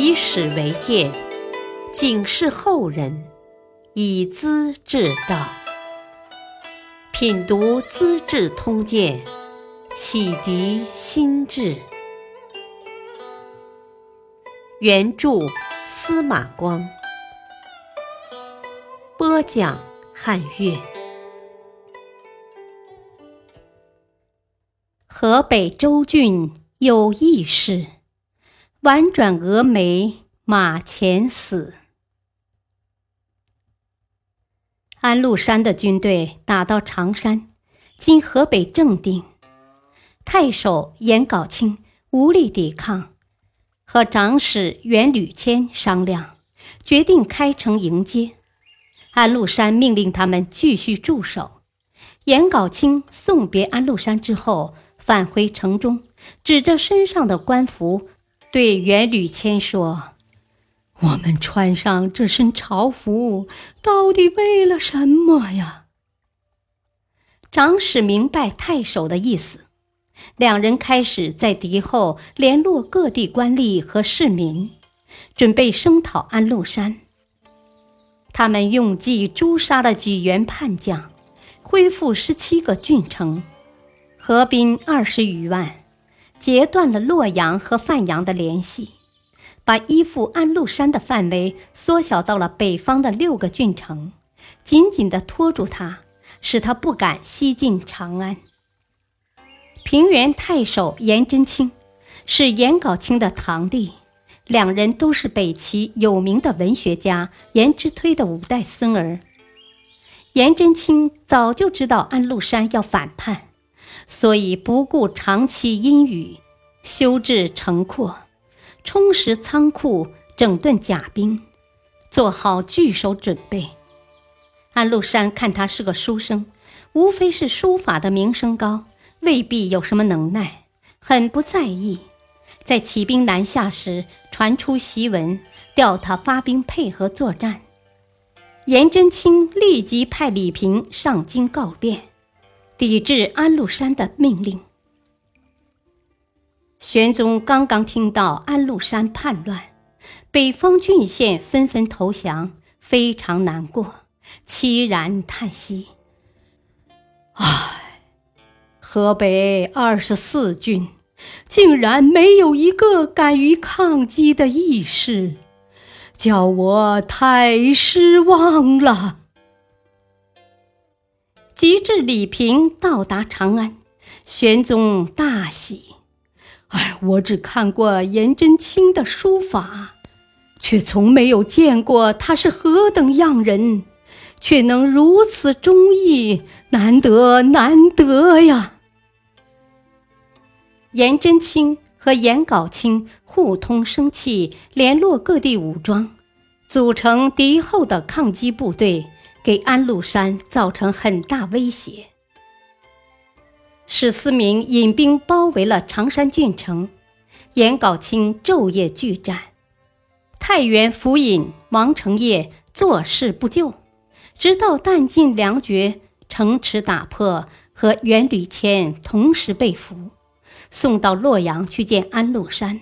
以史为鉴，警示后人，以资治道。品读《资治通鉴》，启迪心智。原著司马光，播讲汉乐。河北州郡有义士，婉转蛾眉马前死。安禄山的军队打到常山（今河北正定），太守颜杲卿无力抵抗，和长史袁吕谦商量，决定开城迎接。安禄山命令他们继续驻守。颜杲卿送别安禄山之后。返回城中，指着身上的官服，对袁吕谦说：“我们穿上这身朝服，到底为了什么呀？”长史明白太守的意思，两人开始在敌后联络各地官吏和市民，准备声讨安禄山。他们用计诛杀了举元叛将，恢复十七个郡城。合兵二十余万，截断了洛阳和范阳的联系，把依附安禄山的范围缩小到了北方的六个郡城，紧紧地拖住他，使他不敢西进长安。平原太守颜真卿是颜杲卿的堂弟，两人都是北齐有名的文学家颜之推的五代孙儿。颜真卿早就知道安禄山要反叛。所以不顾长期阴雨，修治城廓，充实仓库，整顿甲兵，做好据守准备。安禄山看他是个书生，无非是书法的名声高，未必有什么能耐，很不在意。在起兵南下时，传出檄文，调他发兵配合作战。颜真卿立即派李平上京告变。抵制安禄山的命令。玄宗刚刚听到安禄山叛乱，北方郡县纷纷投降，非常难过，凄然叹息：“唉，河北二十四郡，竟然没有一个敢于抗击的义士，叫我太失望了。”及至李平到达长安，玄宗大喜。哎，我只看过颜真卿的书法，却从没有见过他是何等样人，却能如此忠义，难得难得呀！颜真卿和颜杲卿互通声气，联络各地武装，组成敌后的抗击部队。给安禄山造成很大威胁。史思明引兵包围了常山郡城，颜杲卿昼夜拒战，太原府尹王承业坐视不救，直到弹尽粮绝，城池打破，和袁吕谦同时被俘，送到洛阳去见安禄山。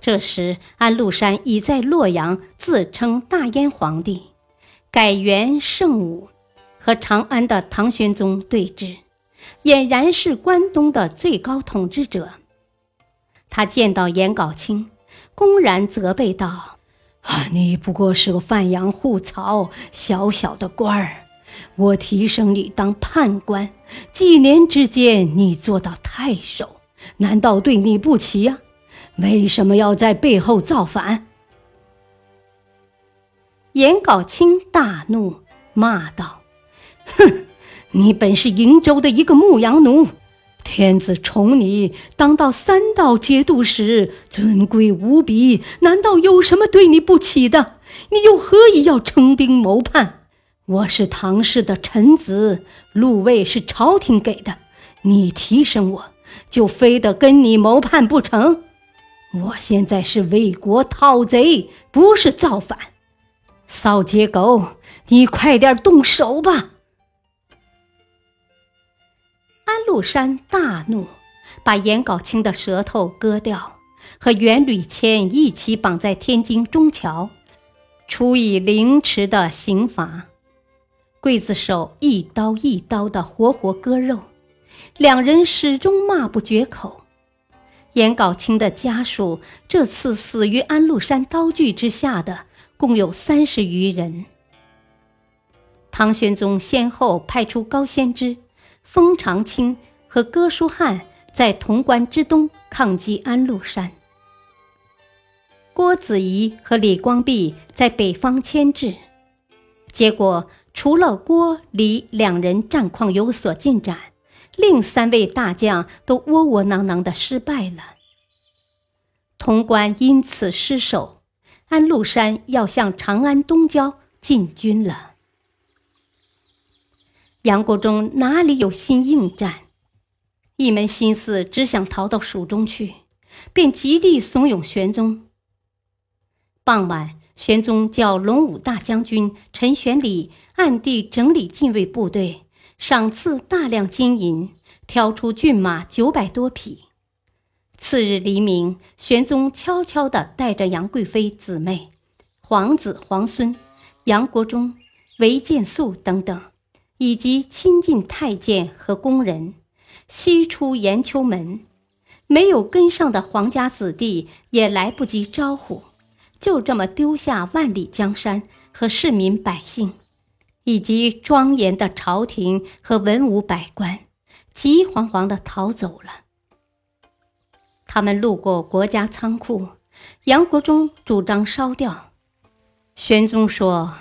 这时，安禄山已在洛阳自称大燕皇帝。改元圣武，和长安的唐玄宗对峙，俨然是关东的最高统治者。他见到颜杲卿，公然责备道：“啊，你不过是个范阳户曹，小小的官儿，我提升你当判官，几年之间你做到太守，难道对你不起呀？为什么要在背后造反？”颜杲卿大怒，骂道：“哼，你本是瀛州的一个牧羊奴，天子宠你当到三道节度使，尊贵无比，难道有什么对你不起的？你又何以要称兵谋叛？我是唐氏的臣子，禄位是朝廷给的，你提升我，就非得跟你谋叛不成？我现在是为国讨贼，不是造反。”扫街狗，你快点动手吧！安禄山大怒，把颜杲卿的舌头割掉，和袁吕谦一起绑在天津中桥，处以凌迟的刑罚。刽子手一刀一刀的活活割肉，两人始终骂不绝口。颜杲卿的家属这次死于安禄山刀具之下的共有三十余人。唐玄宗先后派出高仙芝、封长清和哥舒翰在潼关之东抗击安禄山，郭子仪和李光弼在北方牵制，结果。除了郭、李两人战况有所进展，另三位大将都窝窝囊囊的失败了。潼关因此失守，安禄山要向长安东郊进军了。杨国忠哪里有心应战，一门心思只想逃到蜀中去，便极力怂恿玄宗。傍晚。玄宗叫龙武大将军陈玄礼暗地整理禁卫部队，赏赐大量金银，挑出骏马九百多匹。次日黎明，玄宗悄悄地带着杨贵妃姊妹、皇子皇孙、杨国忠、韦建素等等，以及亲近太监和宫人，西出延秋门。没有跟上的皇家子弟也来不及招呼。就这么丢下万里江山和市民百姓，以及庄严的朝廷和文武百官，急惶惶地逃走了。他们路过国家仓库，杨国忠主张烧掉。玄宗说：“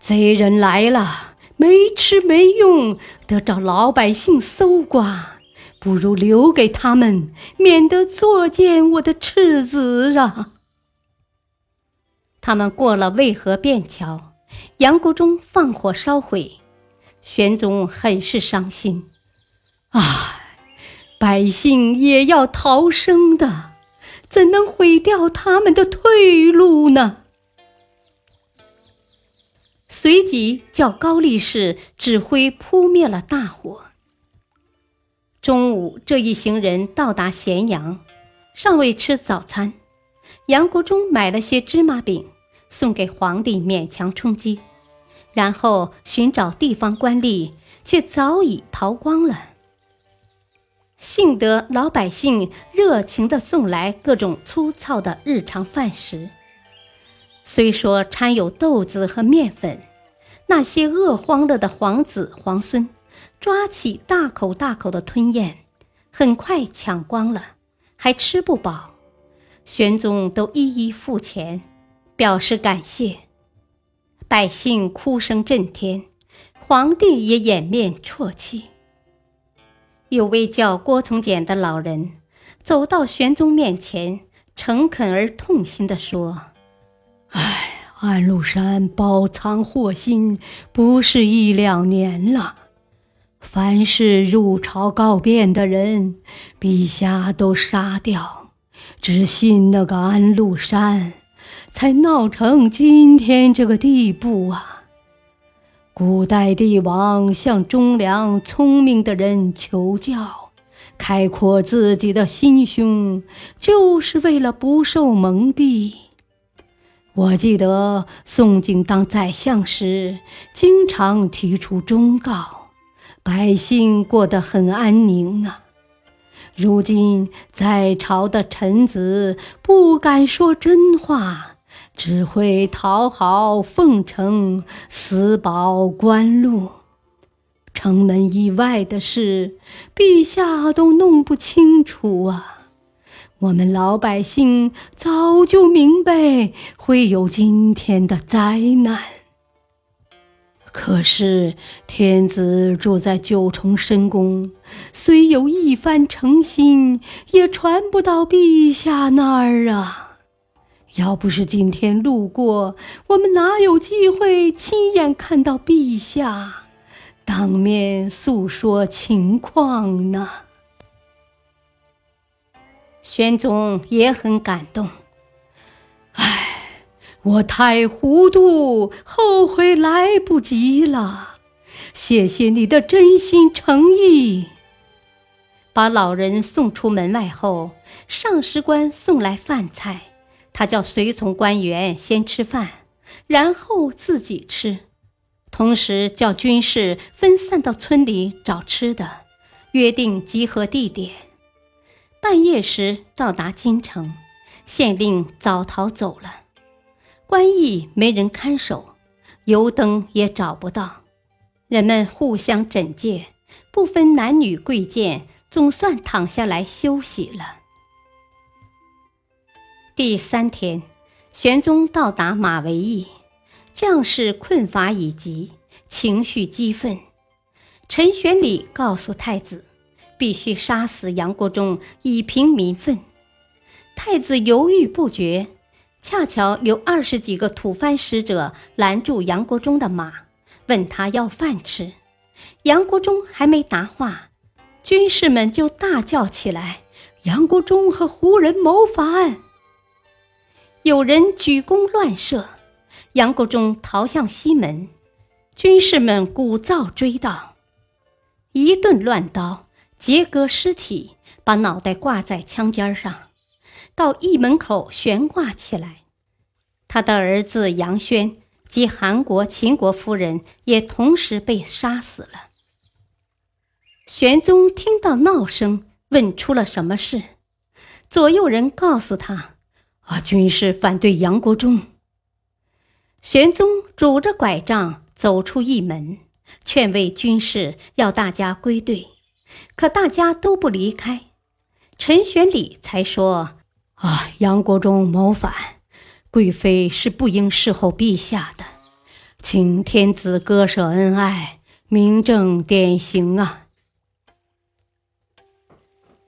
贼人来了，没吃没用，得找老百姓搜刮，不如留给他们，免得作践我的赤子啊。”他们过了渭河便桥，杨国忠放火烧毁，玄宗很是伤心。唉，百姓也要逃生的，怎能毁掉他们的退路呢？随即叫高力士指挥扑灭了大火。中午，这一行人到达咸阳，尚未吃早餐，杨国忠买了些芝麻饼。送给皇帝勉强充饥，然后寻找地方官吏，却早已逃光了。幸得老百姓热情地送来各种粗糙的日常饭食，虽说掺有豆子和面粉，那些饿慌了的皇子皇孙抓起大口大口的吞咽，很快抢光了，还吃不饱。玄宗都一一付钱。表示感谢，百姓哭声震天，皇帝也掩面啜泣。有位叫郭从简的老人走到玄宗面前，诚恳而痛心地说：“哎，安禄山包藏祸心，不是一两年了。凡是入朝告变的人，陛下都杀掉，只信那个安禄山。”才闹成今天这个地步啊！古代帝王向忠良聪明的人求教，开阔自己的心胸，就是为了不受蒙蔽。我记得宋景当宰相时，经常提出忠告，百姓过得很安宁啊。如今在朝的臣子不敢说真话。只会讨好奉承，私保官禄。城门以外的事，陛下都弄不清楚啊！我们老百姓早就明白会有今天的灾难。可是天子住在九重深宫，虽有一番诚心，也传不到陛下那儿啊。要不是今天路过，我们哪有机会亲眼看到陛下当面诉说情况呢？玄宗也很感动。唉，我太糊涂，后悔来不及了。谢谢你的真心诚意。把老人送出门外后，上师官送来饭菜，他叫随从官员先吃饭，然后自己吃，同时叫军士分散到村里找吃的，约定集合地点。半夜时到达京城，县令早逃走了，官驿没人看守，油灯也找不到，人们互相枕藉，不分男女贵贱。总算躺下来休息了。第三天，玄宗到达马嵬驿，将士困乏已极，情绪激愤。陈玄礼告诉太子，必须杀死杨国忠以平民愤。太子犹豫不决，恰巧有二十几个吐蕃使者拦住杨国忠的马，问他要饭吃。杨国忠还没答话。军士们就大叫起来：“杨国忠和胡人谋反！”有人举弓乱射，杨国忠逃向西门，军士们鼓噪追到，一顿乱刀，截割尸体，把脑袋挂在枪尖上，到驿门口悬挂起来。他的儿子杨轩及韩国、秦国夫人也同时被杀死了。玄宗听到闹声，问出了什么事。左右人告诉他：“啊，军士反对杨国忠。”玄宗拄着拐杖走出驿门，劝慰军士要大家归队，可大家都不离开。陈玄礼才说：“啊，杨国忠谋反，贵妃是不应侍候陛下的，请天子割舍恩爱，明正典刑啊！”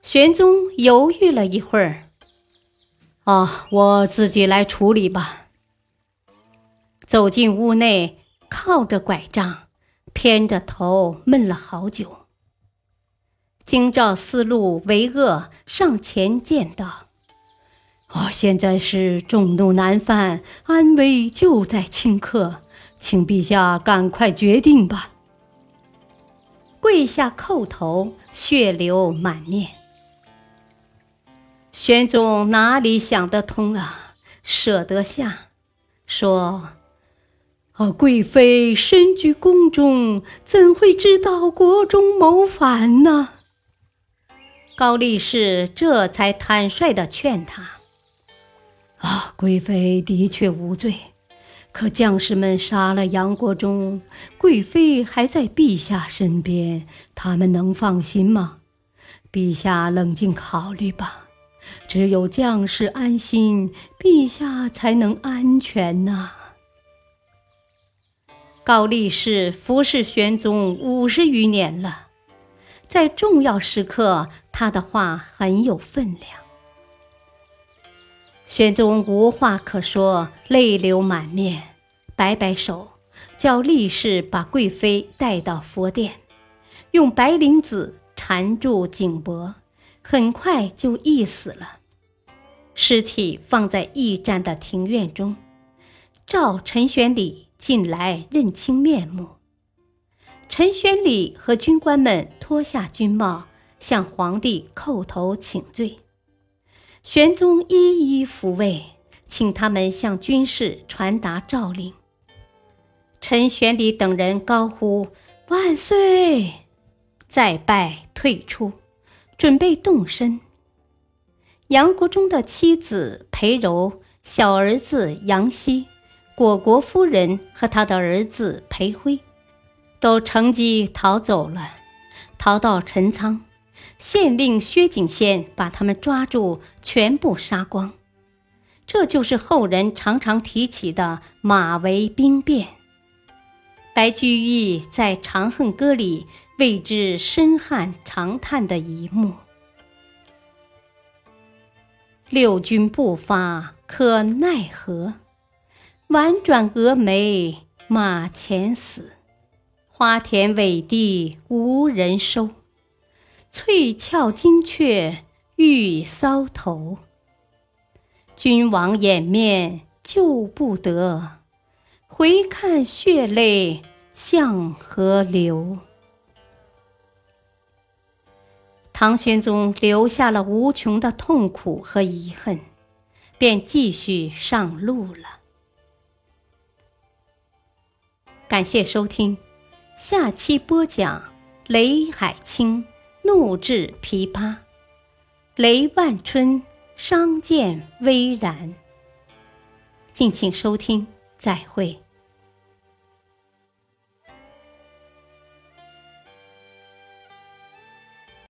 玄宗犹豫了一会儿，啊，我自己来处理吧。走进屋内，靠着拐杖，偏着头闷了好久。京兆司路韦恶上前见道：“我，现在是众怒难犯，安危就在顷刻，请陛下赶快决定吧。”跪下叩头，血流满面。玄宗哪里想得通啊？舍得下，说：“啊，贵妃身居宫中，怎会知道国中谋反呢？”高力士这才坦率地劝他：“啊，贵妃的确无罪，可将士们杀了杨国忠，贵妃还在陛下身边，他们能放心吗？陛下冷静考虑吧。”只有将士安心，陛下才能安全呐。高力士服侍玄宗五十余年了，在重要时刻，他的话很有分量。玄宗无话可说，泪流满面，摆摆手，叫力士把贵妃带到佛殿，用白绫子缠住颈脖。很快就缢死了，尸体放在驿站的庭院中。召陈玄礼进来认清面目。陈玄礼和军官们脱下军帽，向皇帝叩头请罪。玄宗一一抚慰，请他们向军士传达诏令。陈玄礼等人高呼万岁，再拜退出。准备动身。杨国忠的妻子裴柔、小儿子杨希、果国夫人和他的儿子裴辉，都乘机逃走了，逃到陈仓。县令薛景先把他们抓住，全部杀光。这就是后人常常提起的马嵬兵变。白居易在《长恨歌》里。为之深汗长叹的一幕。六军不发可奈何？宛转蛾眉马前死。花田委地无人收。翠翘金雀玉搔头。君王掩面救不得。回看血泪向何流？唐玄宗留下了无穷的痛苦和遗恨，便继续上路了。感谢收听，下期播讲雷海清怒掷琵琶，雷万春伤剑微然。敬请收听，再会。